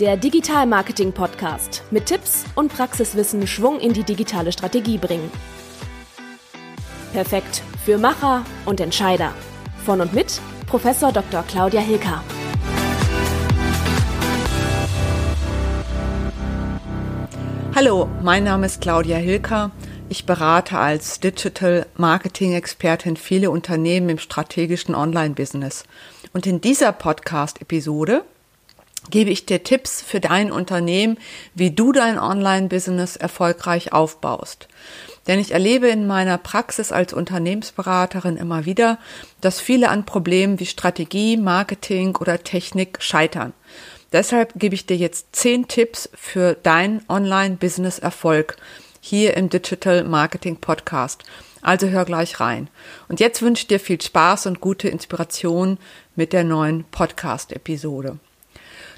Der Digital Marketing Podcast mit Tipps und Praxiswissen Schwung in die digitale Strategie bringen. Perfekt für Macher und Entscheider. Von und mit Professor Dr. Claudia Hilker. Hallo, mein Name ist Claudia Hilker. Ich berate als Digital Marketing Expertin viele Unternehmen im strategischen Online-Business. Und in dieser Podcast-Episode gebe ich dir Tipps für dein Unternehmen, wie du dein Online-Business erfolgreich aufbaust. Denn ich erlebe in meiner Praxis als Unternehmensberaterin immer wieder, dass viele an Problemen wie Strategie, Marketing oder Technik scheitern. Deshalb gebe ich dir jetzt zehn Tipps für dein Online-Business-Erfolg hier im Digital Marketing Podcast. Also hör gleich rein. Und jetzt wünsche ich dir viel Spaß und gute Inspiration mit der neuen Podcast-Episode.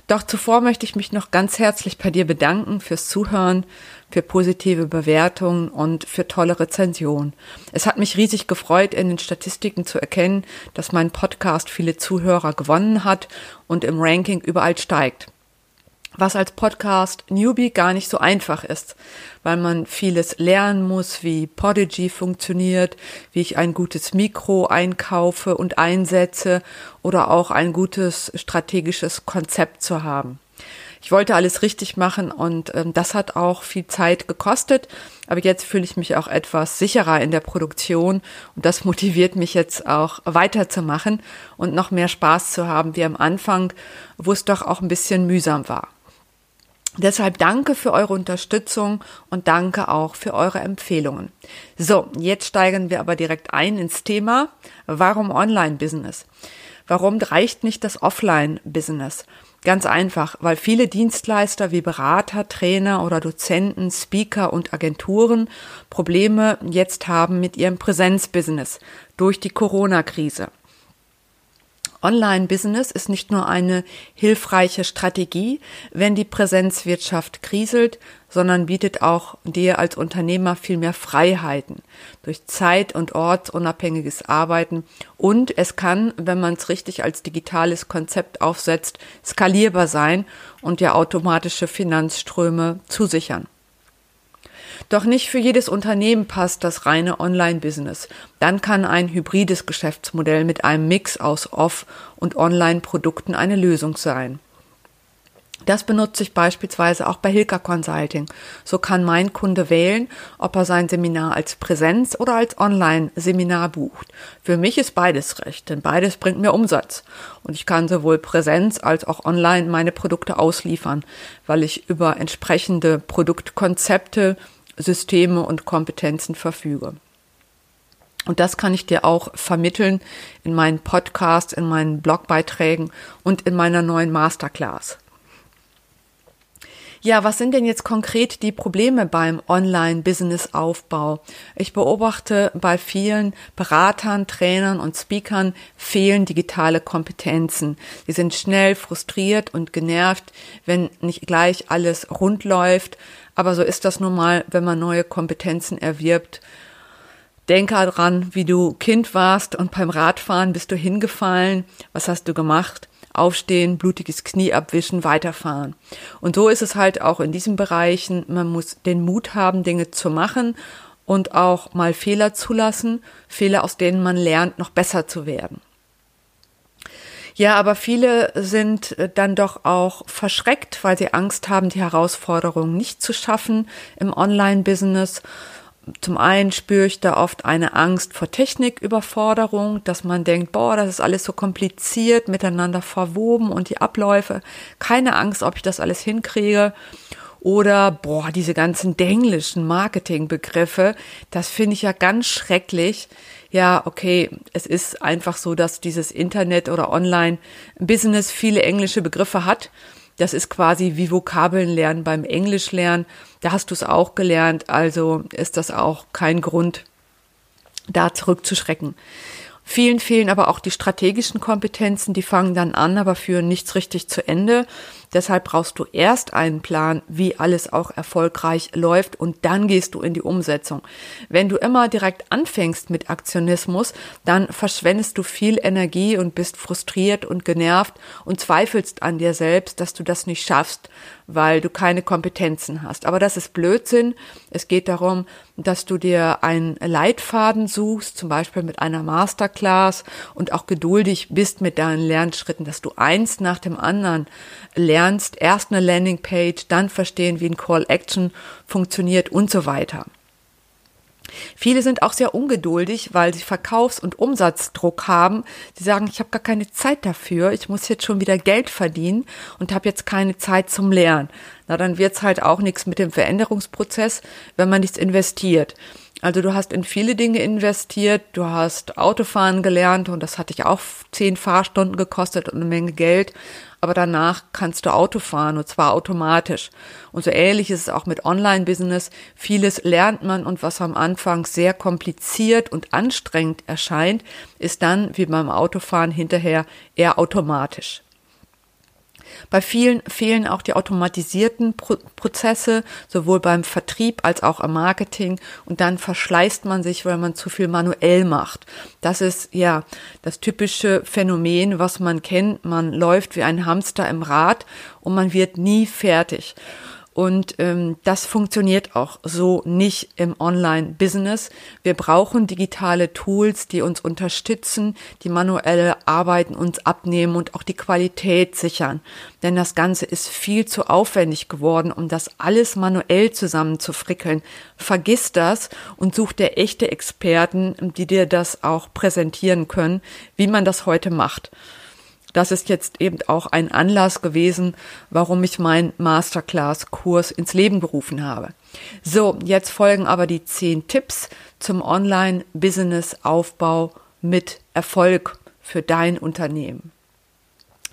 Doch zuvor möchte ich mich noch ganz herzlich bei dir bedanken fürs Zuhören, für positive Bewertungen und für tolle Rezensionen. Es hat mich riesig gefreut, in den Statistiken zu erkennen, dass mein Podcast viele Zuhörer gewonnen hat und im Ranking überall steigt was als Podcast Newbie gar nicht so einfach ist, weil man vieles lernen muss, wie Podigy funktioniert, wie ich ein gutes Mikro einkaufe und einsetze oder auch ein gutes strategisches Konzept zu haben. Ich wollte alles richtig machen und ähm, das hat auch viel Zeit gekostet, aber jetzt fühle ich mich auch etwas sicherer in der Produktion und das motiviert mich jetzt auch weiterzumachen und noch mehr Spaß zu haben wie am Anfang, wo es doch auch ein bisschen mühsam war. Deshalb danke für eure Unterstützung und danke auch für eure Empfehlungen. So, jetzt steigen wir aber direkt ein ins Thema. Warum Online-Business? Warum reicht nicht das Offline-Business? Ganz einfach, weil viele Dienstleister wie Berater, Trainer oder Dozenten, Speaker und Agenturen Probleme jetzt haben mit ihrem Präsenzbusiness durch die Corona-Krise. Online-Business ist nicht nur eine hilfreiche Strategie, wenn die Präsenzwirtschaft kriselt, sondern bietet auch dir als Unternehmer viel mehr Freiheiten durch zeit- und ortsunabhängiges Arbeiten und es kann, wenn man es richtig als digitales Konzept aufsetzt, skalierbar sein und dir automatische Finanzströme zusichern. Doch nicht für jedes Unternehmen passt das reine Online-Business. Dann kann ein hybrides Geschäftsmodell mit einem Mix aus Off- und Online-Produkten eine Lösung sein. Das benutze ich beispielsweise auch bei Hilka Consulting. So kann mein Kunde wählen, ob er sein Seminar als Präsenz oder als Online-Seminar bucht. Für mich ist beides recht, denn beides bringt mir Umsatz. Und ich kann sowohl Präsenz als auch online meine Produkte ausliefern, weil ich über entsprechende Produktkonzepte Systeme und Kompetenzen verfüge. Und das kann ich dir auch vermitteln in meinen Podcasts, in meinen Blogbeiträgen und in meiner neuen Masterclass. Ja, was sind denn jetzt konkret die Probleme beim Online-Business-Aufbau? Ich beobachte bei vielen Beratern, Trainern und Speakern fehlen digitale Kompetenzen. Sie sind schnell frustriert und genervt, wenn nicht gleich alles rund läuft. Aber so ist das nun mal, wenn man neue Kompetenzen erwirbt. Denke dran, wie du Kind warst und beim Radfahren bist du hingefallen. Was hast du gemacht? Aufstehen, blutiges Knie abwischen, weiterfahren. Und so ist es halt auch in diesen Bereichen. Man muss den Mut haben, Dinge zu machen und auch mal Fehler zulassen, Fehler, aus denen man lernt, noch besser zu werden. Ja, aber viele sind äh, dann doch auch verschreckt, weil sie Angst haben, die Herausforderungen nicht zu schaffen im Online-Business. Zum einen spüre ich da oft eine Angst vor Techniküberforderung, dass man denkt, boah, das ist alles so kompliziert, miteinander verwoben und die Abläufe. Keine Angst, ob ich das alles hinkriege. Oder, boah, diese ganzen denglischen Marketingbegriffe, das finde ich ja ganz schrecklich ja, okay, es ist einfach so, dass dieses Internet oder Online-Business viele englische Begriffe hat. Das ist quasi wie Vokabeln lernen beim Englisch lernen. Da hast du es auch gelernt, also ist das auch kein Grund, da zurückzuschrecken. Vielen fehlen aber auch die strategischen Kompetenzen, die fangen dann an, aber führen nichts richtig zu Ende. Deshalb brauchst du erst einen Plan, wie alles auch erfolgreich läuft und dann gehst du in die Umsetzung. Wenn du immer direkt anfängst mit Aktionismus, dann verschwendest du viel Energie und bist frustriert und genervt und zweifelst an dir selbst, dass du das nicht schaffst, weil du keine Kompetenzen hast. Aber das ist Blödsinn. Es geht darum, dass du dir einen Leitfaden suchst, zum Beispiel mit einer Masterclass und auch geduldig bist mit deinen Lernschritten, dass du eins nach dem anderen lernst, erst eine Landingpage, dann verstehen, wie ein Call Action funktioniert und so weiter. Viele sind auch sehr ungeduldig, weil sie Verkaufs- und Umsatzdruck haben. Sie sagen, ich habe gar keine Zeit dafür, ich muss jetzt schon wieder Geld verdienen und habe jetzt keine Zeit zum Lernen. Na, dann wird's halt auch nichts mit dem Veränderungsprozess, wenn man nichts investiert. Also du hast in viele Dinge investiert, du hast Autofahren gelernt und das hat dich auch zehn Fahrstunden gekostet und eine Menge Geld, aber danach kannst du Auto fahren und zwar automatisch. Und so ähnlich ist es auch mit Online-Business. Vieles lernt man und was am Anfang sehr kompliziert und anstrengend erscheint, ist dann wie beim Autofahren hinterher eher automatisch. Bei vielen fehlen auch die automatisierten Pro Prozesse, sowohl beim Vertrieb als auch im Marketing. Und dann verschleißt man sich, weil man zu viel manuell macht. Das ist ja das typische Phänomen, was man kennt. Man läuft wie ein Hamster im Rad und man wird nie fertig. Und ähm, das funktioniert auch so nicht im Online-Business. Wir brauchen digitale Tools, die uns unterstützen, die manuelle Arbeiten uns abnehmen und auch die Qualität sichern. Denn das Ganze ist viel zu aufwendig geworden, um das alles manuell zusammenzufrickeln. Vergiss das und such dir echte Experten, die dir das auch präsentieren können, wie man das heute macht das ist jetzt eben auch ein Anlass gewesen, warum ich meinen Masterclass-Kurs ins Leben gerufen habe. So, jetzt folgen aber die zehn Tipps zum Online-Business-Aufbau mit Erfolg für dein Unternehmen.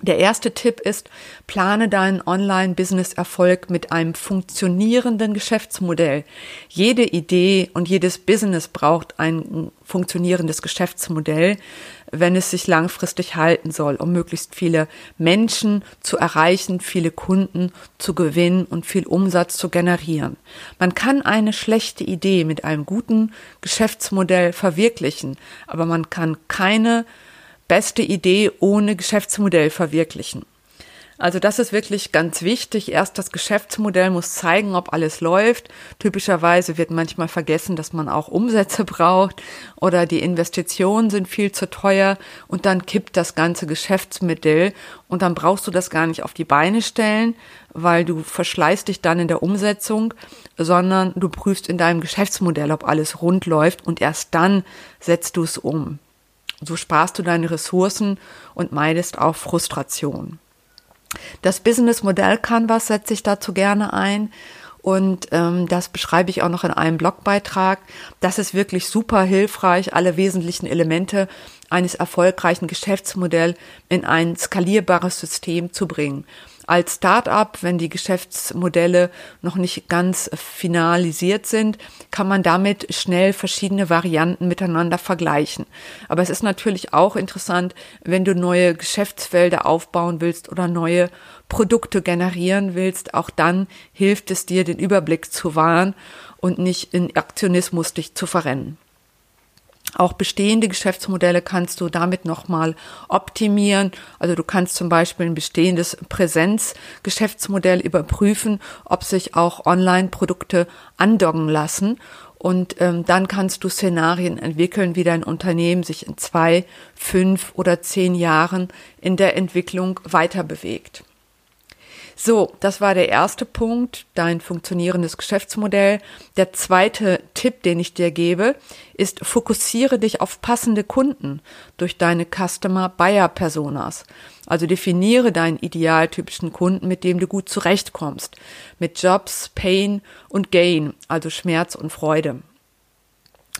Der erste Tipp ist, plane deinen Online-Business-Erfolg mit einem funktionierenden Geschäftsmodell. Jede Idee und jedes Business braucht ein funktionierendes Geschäftsmodell, wenn es sich langfristig halten soll, um möglichst viele Menschen zu erreichen, viele Kunden zu gewinnen und viel Umsatz zu generieren. Man kann eine schlechte Idee mit einem guten Geschäftsmodell verwirklichen, aber man kann keine beste Idee ohne Geschäftsmodell verwirklichen. Also das ist wirklich ganz wichtig. Erst das Geschäftsmodell muss zeigen, ob alles läuft. Typischerweise wird manchmal vergessen, dass man auch Umsätze braucht oder die Investitionen sind viel zu teuer und dann kippt das ganze Geschäftsmodell und dann brauchst du das gar nicht auf die Beine stellen, weil du verschleißt dich dann in der Umsetzung, sondern du prüfst in deinem Geschäftsmodell, ob alles rund läuft und erst dann setzt du es um. So sparst du deine Ressourcen und meidest auch Frustration. Das Business-Modell Canvas setze ich dazu gerne ein. Und ähm, das beschreibe ich auch noch in einem Blogbeitrag. Das ist wirklich super hilfreich, alle wesentlichen Elemente eines erfolgreichen Geschäftsmodells in ein skalierbares System zu bringen als Start-up, wenn die Geschäftsmodelle noch nicht ganz finalisiert sind, kann man damit schnell verschiedene Varianten miteinander vergleichen. Aber es ist natürlich auch interessant, wenn du neue Geschäftsfelder aufbauen willst oder neue Produkte generieren willst, auch dann hilft es dir, den Überblick zu wahren und nicht in Aktionismus dich zu verrennen. Auch bestehende Geschäftsmodelle kannst du damit nochmal optimieren. Also du kannst zum Beispiel ein bestehendes Präsenzgeschäftsmodell überprüfen, ob sich auch Online-Produkte andocken lassen. Und ähm, dann kannst du Szenarien entwickeln, wie dein Unternehmen sich in zwei, fünf oder zehn Jahren in der Entwicklung weiter bewegt. So, das war der erste Punkt, dein funktionierendes Geschäftsmodell. Der zweite Tipp, den ich dir gebe, ist, fokussiere dich auf passende Kunden durch deine Customer Buyer Personas. Also definiere deinen idealtypischen Kunden, mit dem du gut zurechtkommst. Mit Jobs, Pain und Gain, also Schmerz und Freude.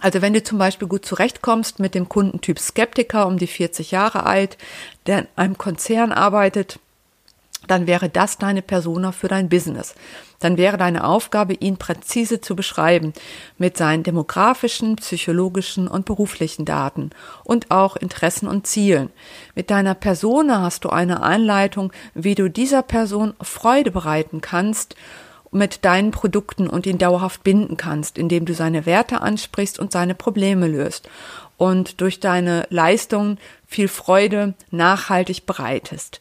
Also wenn du zum Beispiel gut zurechtkommst mit dem Kundentyp Skeptiker um die 40 Jahre alt, der in einem Konzern arbeitet, dann wäre das deine Persona für dein Business. Dann wäre deine Aufgabe, ihn präzise zu beschreiben mit seinen demografischen, psychologischen und beruflichen Daten und auch Interessen und Zielen. Mit deiner Persona hast du eine Einleitung, wie du dieser Person Freude bereiten kannst mit deinen Produkten und ihn dauerhaft binden kannst, indem du seine Werte ansprichst und seine Probleme löst und durch deine Leistung viel Freude nachhaltig bereitest.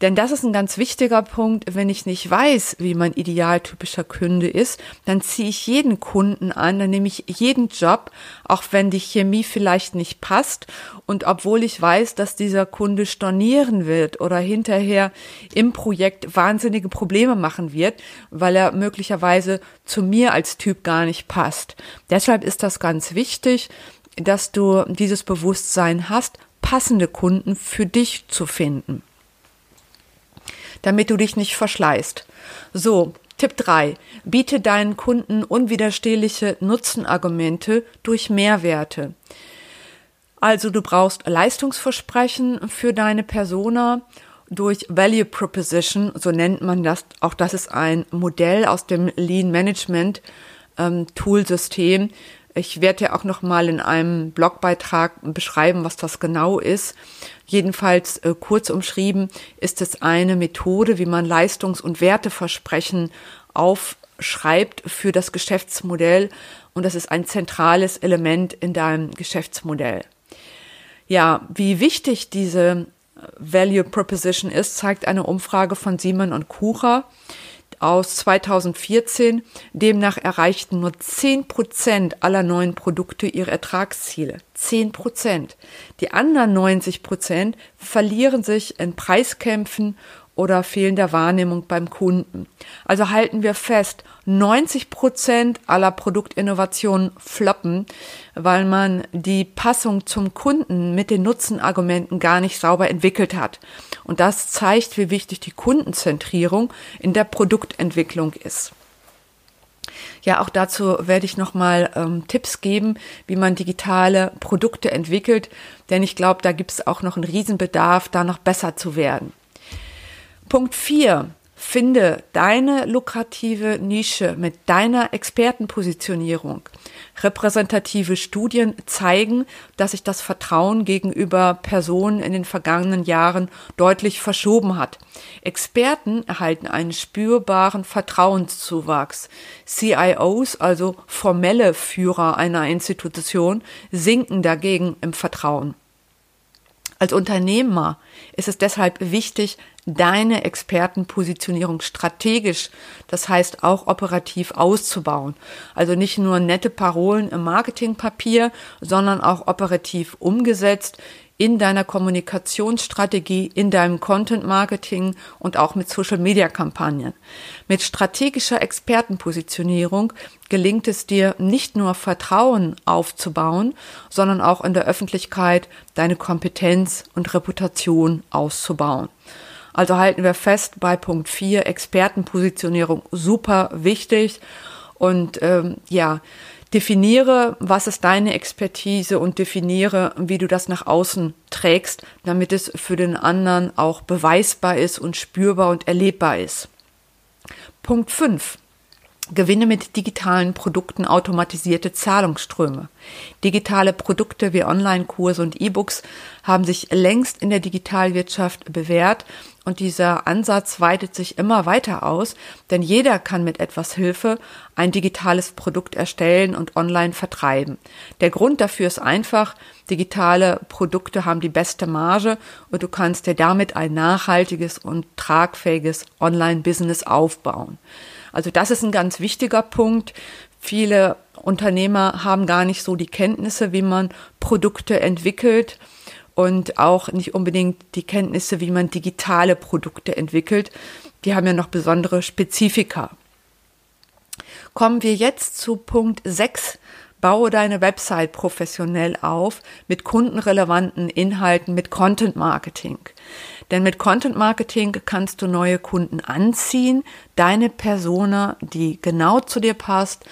Denn das ist ein ganz wichtiger Punkt. Wenn ich nicht weiß, wie mein idealtypischer Kunde ist, dann ziehe ich jeden Kunden an, dann nehme ich jeden Job, auch wenn die Chemie vielleicht nicht passt. Und obwohl ich weiß, dass dieser Kunde stornieren wird oder hinterher im Projekt wahnsinnige Probleme machen wird, weil er möglicherweise zu mir als Typ gar nicht passt. Deshalb ist das ganz wichtig, dass du dieses Bewusstsein hast, passende Kunden für dich zu finden damit du dich nicht verschleißt. So, Tipp 3. Biete deinen Kunden unwiderstehliche Nutzenargumente durch Mehrwerte. Also du brauchst Leistungsversprechen für deine Persona durch Value Proposition, so nennt man das. Auch das ist ein Modell aus dem Lean Management ähm, Toolsystem. Ich werde ja auch noch mal in einem Blogbeitrag beschreiben, was das genau ist. Jedenfalls äh, kurz umschrieben ist es eine Methode, wie man Leistungs- und Werteversprechen aufschreibt für das Geschäftsmodell und das ist ein zentrales Element in deinem Geschäftsmodell. Ja, wie wichtig diese Value Proposition ist, zeigt eine Umfrage von Simon und Kucher aus 2014. Demnach erreichten nur 10 Prozent aller neuen Produkte ihre Ertragsziele. 10 Prozent. Die anderen 90 Prozent verlieren sich in Preiskämpfen oder fehlender Wahrnehmung beim Kunden. Also halten wir fest, 90 Prozent aller Produktinnovationen floppen, weil man die Passung zum Kunden mit den Nutzenargumenten gar nicht sauber entwickelt hat. Und das zeigt, wie wichtig die Kundenzentrierung in der Produktentwicklung ist. Ja, auch dazu werde ich nochmal ähm, Tipps geben, wie man digitale Produkte entwickelt, denn ich glaube, da gibt es auch noch einen Riesenbedarf, da noch besser zu werden. Punkt 4. Finde deine lukrative Nische mit deiner Expertenpositionierung. Repräsentative Studien zeigen, dass sich das Vertrauen gegenüber Personen in den vergangenen Jahren deutlich verschoben hat. Experten erhalten einen spürbaren Vertrauenszuwachs. CIOs, also formelle Führer einer Institution, sinken dagegen im Vertrauen. Als Unternehmer ist es deshalb wichtig, deine Expertenpositionierung strategisch, das heißt auch operativ auszubauen. Also nicht nur nette Parolen im Marketingpapier, sondern auch operativ umgesetzt in deiner Kommunikationsstrategie, in deinem Content Marketing und auch mit Social Media Kampagnen. Mit strategischer Expertenpositionierung gelingt es dir nicht nur Vertrauen aufzubauen, sondern auch in der Öffentlichkeit deine Kompetenz und Reputation auszubauen. Also halten wir fest bei Punkt 4, Expertenpositionierung super wichtig. Und ähm, ja, definiere, was ist deine Expertise und definiere, wie du das nach außen trägst, damit es für den anderen auch beweisbar ist und spürbar und erlebbar ist. Punkt 5. Gewinne mit digitalen Produkten automatisierte Zahlungsströme. Digitale Produkte wie Online-Kurse und E-Books haben sich längst in der Digitalwirtschaft bewährt und dieser Ansatz weitet sich immer weiter aus, denn jeder kann mit etwas Hilfe ein digitales Produkt erstellen und online vertreiben. Der Grund dafür ist einfach, digitale Produkte haben die beste Marge und du kannst dir damit ein nachhaltiges und tragfähiges Online-Business aufbauen. Also das ist ein ganz wichtiger Punkt. Viele Unternehmer haben gar nicht so die Kenntnisse, wie man Produkte entwickelt und auch nicht unbedingt die Kenntnisse, wie man digitale Produkte entwickelt. Die haben ja noch besondere Spezifika. Kommen wir jetzt zu Punkt 6. Baue deine Website professionell auf mit kundenrelevanten Inhalten, mit Content Marketing. Denn mit Content Marketing kannst du neue Kunden anziehen, deine Persona, die genau zu dir passt,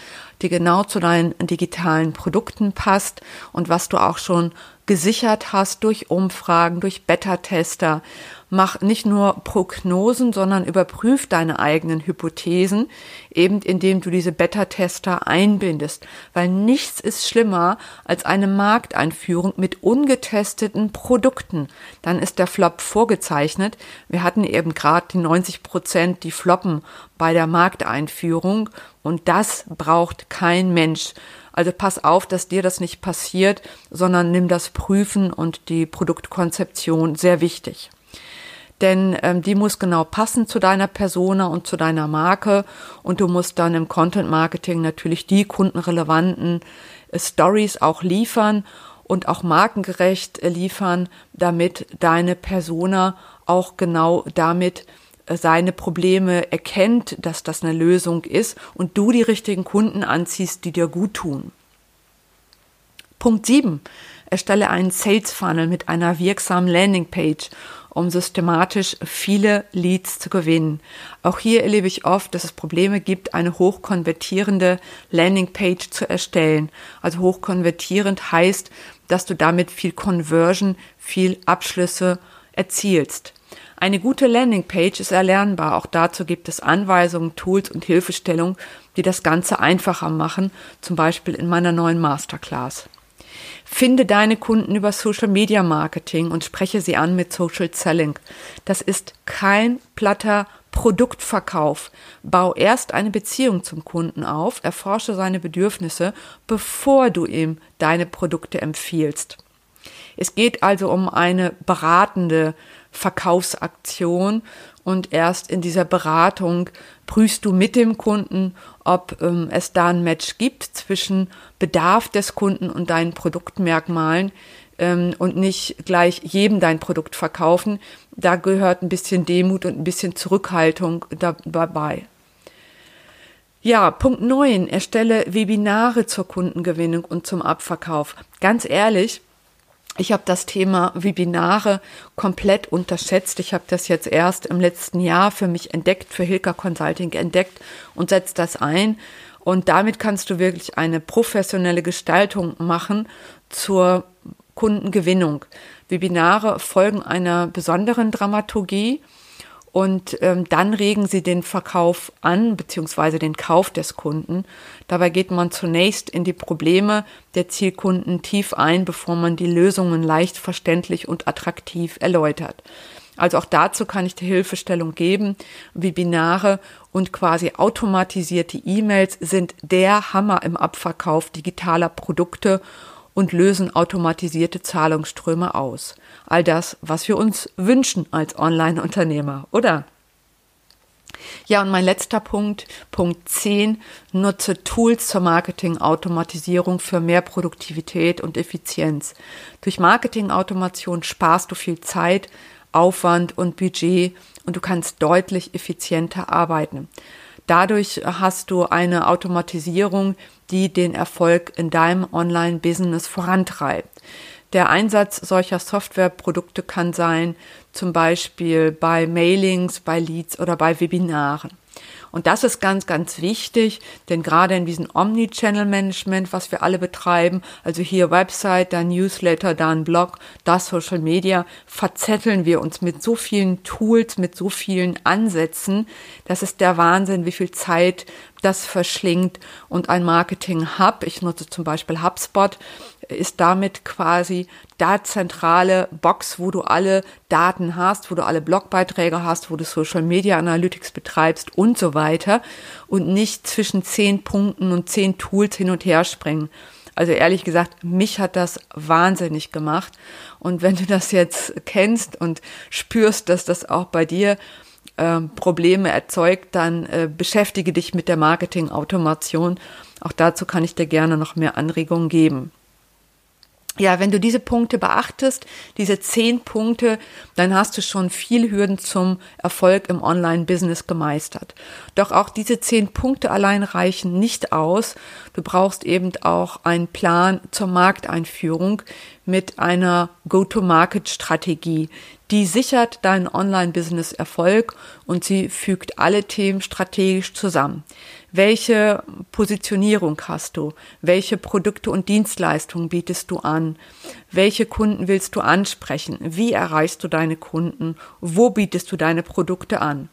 die genau zu deinen digitalen Produkten passt und was du auch schon gesichert hast durch Umfragen, durch Beta-Tester. Mach nicht nur Prognosen, sondern überprüf deine eigenen Hypothesen, eben indem du diese Beta-Tester einbindest. Weil nichts ist schlimmer als eine Markteinführung mit ungetesteten Produkten. Dann ist der Flop vorgezeichnet. Wir hatten eben gerade die 90 Prozent, die floppen bei der Markteinführung. Und das braucht kein Mensch. Also pass auf, dass dir das nicht passiert, sondern nimm das Prüfen und die Produktkonzeption sehr wichtig. Denn ähm, die muss genau passen zu deiner Persona und zu deiner Marke und du musst dann im Content Marketing natürlich die kundenrelevanten äh, Stories auch liefern und auch markengerecht äh, liefern, damit deine Persona auch genau damit seine Probleme erkennt, dass das eine Lösung ist und du die richtigen Kunden anziehst, die dir gut tun. Punkt 7. Erstelle einen Sales Funnel mit einer wirksamen Landingpage, um systematisch viele Leads zu gewinnen. Auch hier erlebe ich oft, dass es Probleme gibt, eine hochkonvertierende Landingpage zu erstellen. Also hochkonvertierend heißt, dass du damit viel Conversion, viel Abschlüsse erzielst. Eine gute Landingpage ist erlernbar. Auch dazu gibt es Anweisungen, Tools und Hilfestellungen, die das Ganze einfacher machen, zum Beispiel in meiner neuen Masterclass. Finde deine Kunden über Social Media Marketing und spreche sie an mit Social Selling. Das ist kein platter Produktverkauf. Bau erst eine Beziehung zum Kunden auf, erforsche seine Bedürfnisse, bevor du ihm deine Produkte empfiehlst. Es geht also um eine beratende Verkaufsaktion und erst in dieser Beratung prüfst du mit dem Kunden, ob ähm, es da ein Match gibt zwischen Bedarf des Kunden und deinen Produktmerkmalen ähm, und nicht gleich jedem dein Produkt verkaufen. Da gehört ein bisschen Demut und ein bisschen Zurückhaltung dabei. Ja, Punkt 9. Erstelle Webinare zur Kundengewinnung und zum Abverkauf. Ganz ehrlich, ich habe das Thema Webinare komplett unterschätzt. Ich habe das jetzt erst im letzten Jahr für mich entdeckt, für Hilka Consulting entdeckt und setze das ein. Und damit kannst du wirklich eine professionelle Gestaltung machen zur Kundengewinnung. Webinare folgen einer besonderen Dramaturgie und ähm, dann regen sie den Verkauf an, beziehungsweise den Kauf des Kunden. Dabei geht man zunächst in die Probleme der Zielkunden tief ein, bevor man die Lösungen leicht verständlich und attraktiv erläutert. Also auch dazu kann ich die Hilfestellung geben. Webinare und quasi automatisierte E-Mails sind der Hammer im Abverkauf digitaler Produkte und lösen automatisierte Zahlungsströme aus. All das, was wir uns wünschen als Online-Unternehmer, oder? Ja, und mein letzter Punkt, Punkt 10, nutze Tools zur Marketing-Automatisierung für mehr Produktivität und Effizienz. Durch Marketing-Automation sparst du viel Zeit, Aufwand und Budget und du kannst deutlich effizienter arbeiten. Dadurch hast du eine Automatisierung, die den Erfolg in deinem Online-Business vorantreibt. Der Einsatz solcher Softwareprodukte kann sein, zum Beispiel bei Mailings, bei Leads oder bei Webinaren. Und das ist ganz, ganz wichtig, denn gerade in diesem Omni-Channel-Management, was wir alle betreiben, also hier Website, dann Newsletter, dann Blog, das Social Media, verzetteln wir uns mit so vielen Tools, mit so vielen Ansätzen. Das ist der Wahnsinn, wie viel Zeit das verschlingt. Und ein Marketing-Hub, ich nutze zum Beispiel HubSpot, ist damit quasi da zentrale Box, wo du alle Daten hast, wo du alle Blogbeiträge hast, wo du Social Media Analytics betreibst und so weiter und nicht zwischen zehn Punkten und zehn Tools hin und her springen. Also ehrlich gesagt, mich hat das wahnsinnig gemacht. Und wenn du das jetzt kennst und spürst, dass das auch bei dir äh, Probleme erzeugt, dann äh, beschäftige dich mit der Marketing-Automation. Auch dazu kann ich dir gerne noch mehr Anregungen geben ja, wenn du diese Punkte beachtest, diese zehn Punkte, dann hast du schon viel Hürden zum Erfolg im Online-Business gemeistert. Doch auch diese zehn Punkte allein reichen nicht aus. Du brauchst eben auch einen Plan zur Markteinführung, mit einer Go-to-Market-Strategie. Die sichert deinen Online-Business Erfolg und sie fügt alle Themen strategisch zusammen. Welche Positionierung hast du? Welche Produkte und Dienstleistungen bietest du an? Welche Kunden willst du ansprechen? Wie erreichst du deine Kunden? Wo bietest du deine Produkte an?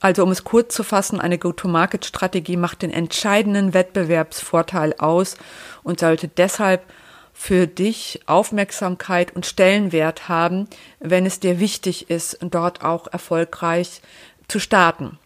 Also um es kurz zu fassen, eine Go-to-Market-Strategie macht den entscheidenden Wettbewerbsvorteil aus und sollte deshalb für dich Aufmerksamkeit und Stellenwert haben, wenn es dir wichtig ist, dort auch erfolgreich zu starten.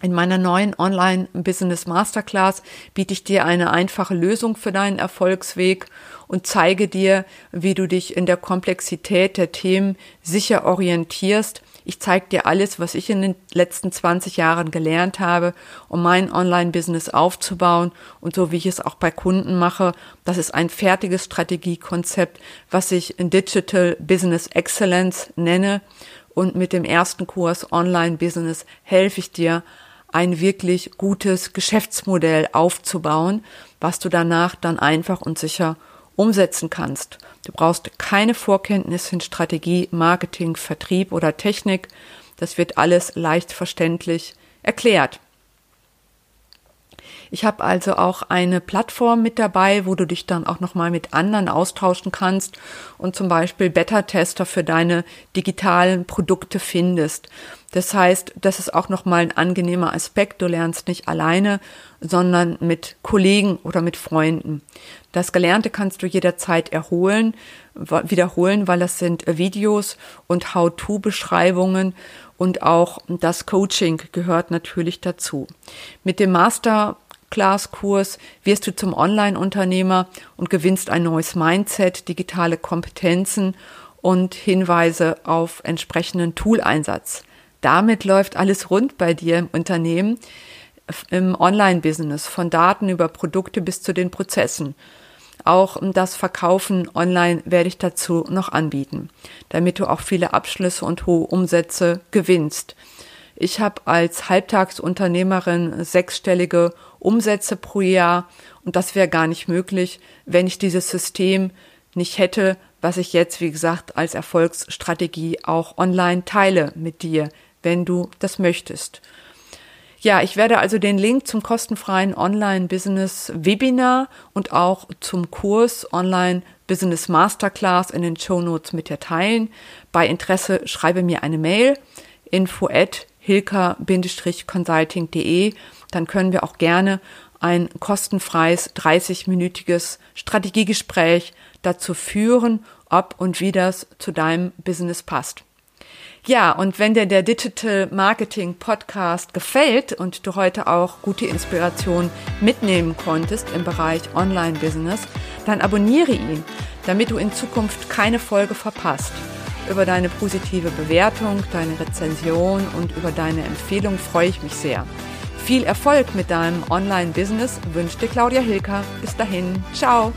In meiner neuen Online-Business Masterclass biete ich dir eine einfache Lösung für deinen Erfolgsweg und zeige dir, wie du dich in der Komplexität der Themen sicher orientierst ich zeige dir alles, was ich in den letzten 20 Jahren gelernt habe, um mein Online-Business aufzubauen und so wie ich es auch bei Kunden mache. Das ist ein fertiges Strategiekonzept, was ich Digital Business Excellence nenne. Und mit dem ersten Kurs Online Business helfe ich dir, ein wirklich gutes Geschäftsmodell aufzubauen, was du danach dann einfach und sicher umsetzen kannst. Du brauchst keine Vorkenntnisse in Strategie, Marketing, Vertrieb oder Technik. Das wird alles leicht verständlich erklärt. Ich habe also auch eine Plattform mit dabei, wo du dich dann auch nochmal mit anderen austauschen kannst und zum Beispiel Beta-Tester für deine digitalen Produkte findest. Das heißt, das ist auch nochmal ein angenehmer Aspekt. Du lernst nicht alleine, sondern mit Kollegen oder mit Freunden. Das Gelernte kannst du jederzeit erholen, wiederholen, weil das sind Videos und How-to-Beschreibungen und auch das Coaching gehört natürlich dazu. Mit dem Master Class-Kurs wirst du zum Online-Unternehmer und gewinnst ein neues Mindset, digitale Kompetenzen und Hinweise auf entsprechenden Tooleinsatz. Damit läuft alles rund bei dir im Unternehmen, im Online-Business, von Daten über Produkte bis zu den Prozessen. Auch das Verkaufen online werde ich dazu noch anbieten, damit du auch viele Abschlüsse und hohe Umsätze gewinnst. Ich habe als Halbtagsunternehmerin sechsstellige Umsätze pro Jahr und das wäre gar nicht möglich, wenn ich dieses System nicht hätte, was ich jetzt, wie gesagt, als Erfolgsstrategie auch online teile mit dir, wenn du das möchtest. Ja, ich werde also den Link zum kostenfreien Online-Business-Webinar und auch zum Kurs Online Business Masterclass in den Show Notes mit dir teilen. Bei Interesse schreibe mir eine Mail info at hilka-consulting.de. Dann können wir auch gerne ein kostenfreies 30-minütiges Strategiegespräch dazu führen, ob und wie das zu deinem Business passt. Ja, und wenn dir der Digital Marketing Podcast gefällt und du heute auch gute Inspiration mitnehmen konntest im Bereich Online Business, dann abonniere ihn, damit du in Zukunft keine Folge verpasst. Über deine positive Bewertung, deine Rezension und über deine Empfehlung freue ich mich sehr. Viel Erfolg mit deinem Online-Business wünscht dir Claudia Hilker. Bis dahin, ciao!